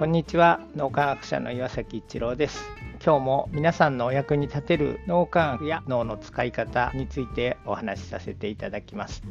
こんにちは。脳科学者の岩崎一郎です。今日も皆さんのお役に立てる脳科学や脳の使い方についてお話しさせていただきます。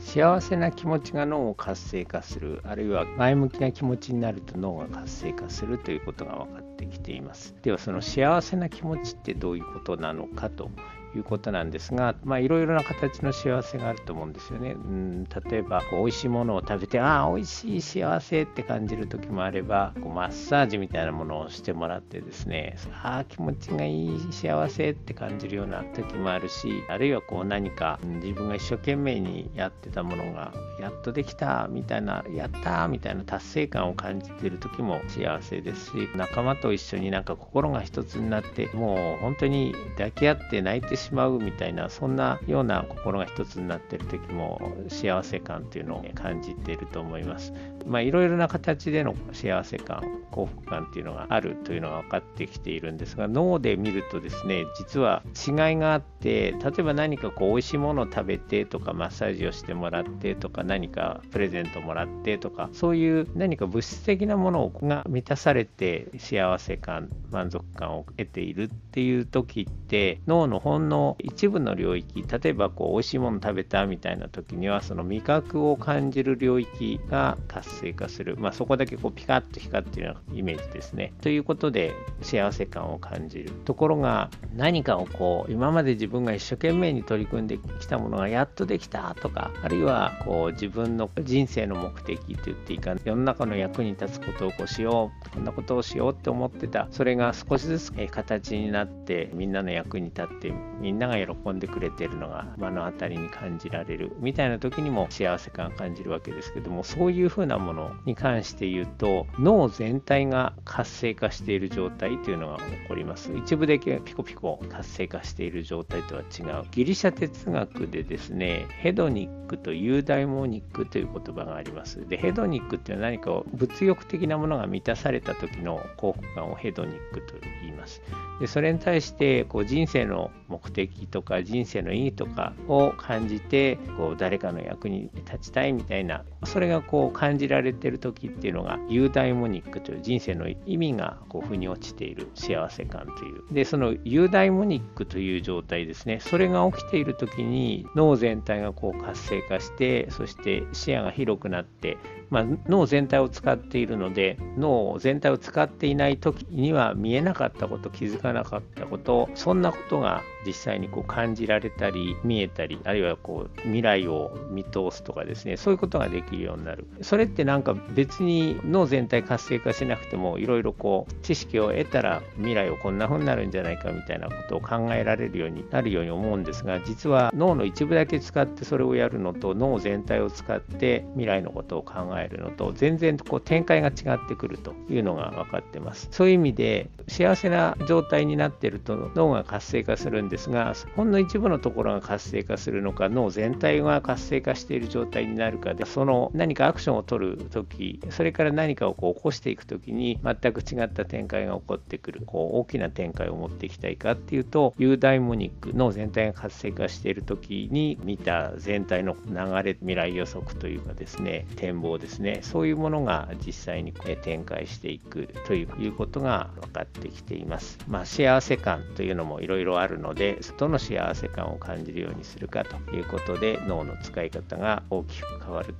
幸せな気持ちが脳を活性化するあるいは前向きな気持ちになると脳が活性化するということが分かってきています。ではその幸せな気持ちってどういうことなのかということなんですが、まあ、いろいろな形の幸せがあると思うんですよね。うん、例えばこう美味しいものを食べて、ああ、美味しい幸せって感じる時もあれば、こうマッサージみたいなものをしてもらってですね、ああ、気持ちがいい幸せって感じるような時もあるし、あるいはこう何か自分が一生懸命にやってたものが、やっとできたみたいな、やったみたいな達成感を感じている時も幸せですし、仲間と一緒になんか心が一つになって、もう本当に抱き合って泣いてしまうみたいなそんなような心が一つになってる時も幸せ感というのを感じていると思います。まあいろいろな形での幸せ感幸福感っていうのがあるというのが分かってきているんですが脳で見るとですね実は違いがあって例えば何かこう美味しいものを食べてとかマッサージをしてもらってとか何かプレゼントもらってとかそういう何か物質的なものが満たされて幸せ感満足感を得ているっていう時って脳のほんの一部の領域例えばこう美味しいもの食べたみたいな時にはその味覚を感じる領域が活性化する、まあ、そこだけこうピカッと光ってるようなイメージですね。ということで幸せ感を感じる。ところが何かをこう今まで自分が一生懸命に取り組んできたものがやっとできたとかあるいはこう自分の人生の目的と言っていいか世の中の役に立つことをこうしよう。こんなことをしようって思ってた。それが少しずつ形になってみんなの役に立ってみんなが喜んでくれてるのが目の当たりに感じられるみたいな時にも幸せ感を感じるわけですけどもそういうふうなものに関して言うと脳全体が活性化している状態というのが起こります。一部だけピコピコ活性化している状態とは違う。ギリシャ哲学でですねヘドニックとユーダイモニックという言葉があります。でヘドニックっていうのは何か物欲的なものが満たされた時の幸福感をヘドニックと言います。でそれに対してこう人生の目的とか人生の意義とかを感じてこう誰かの役に立ちたいみたいなそれがこう感じられてる時っていうのがユーダイモニックという人生の意味がこう腑に落ちている幸せ感という。でそのユーダイモニックという状態ですね。それが起きている時に脳全体がこう活性化してそして視野が広くなってまあ、脳全体を使っているので脳全体を使っていない時には見えなかったこと気づかなかったことそんなことが実際にこう感じられたり見えたりあるいはこう未来を見通すとかですねそういうことができるようになる。それってなんか別に脳全体活性化しなくてもいろいろこう知識を得たら未来をこんな風になるんじゃないかみたいなことを考えられるようになるように思うんですが実は脳の一部だけ使ってそれをやるのと脳全体を使って未来のことを考えるのと全然こう展開が違ってくるというのが分かってます。そういう意味で幸せな状態になっていると脳が活性化するんですがほんの一部のところが活性化するのか脳全体が活性化している状態になるかでその何かアクションを取る時それから何かをこう起こしていく時に全く違った展開が起こってくるこう大きな展開を持っていきたいかっていうとユーダイモニック脳全体が活性化している時に見た全体の流れ未来予測というかですね展望ですねそういうものが実際に展開していくということが分かってきています。まあ、幸せ感というのもいろいろあるのでどの幸せ感を感じるようにするかということで脳の使い方が大きく変わる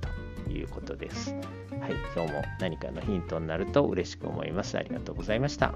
ということです。はい、今日も何かのヒントになると嬉しく思います。ありがとうございました。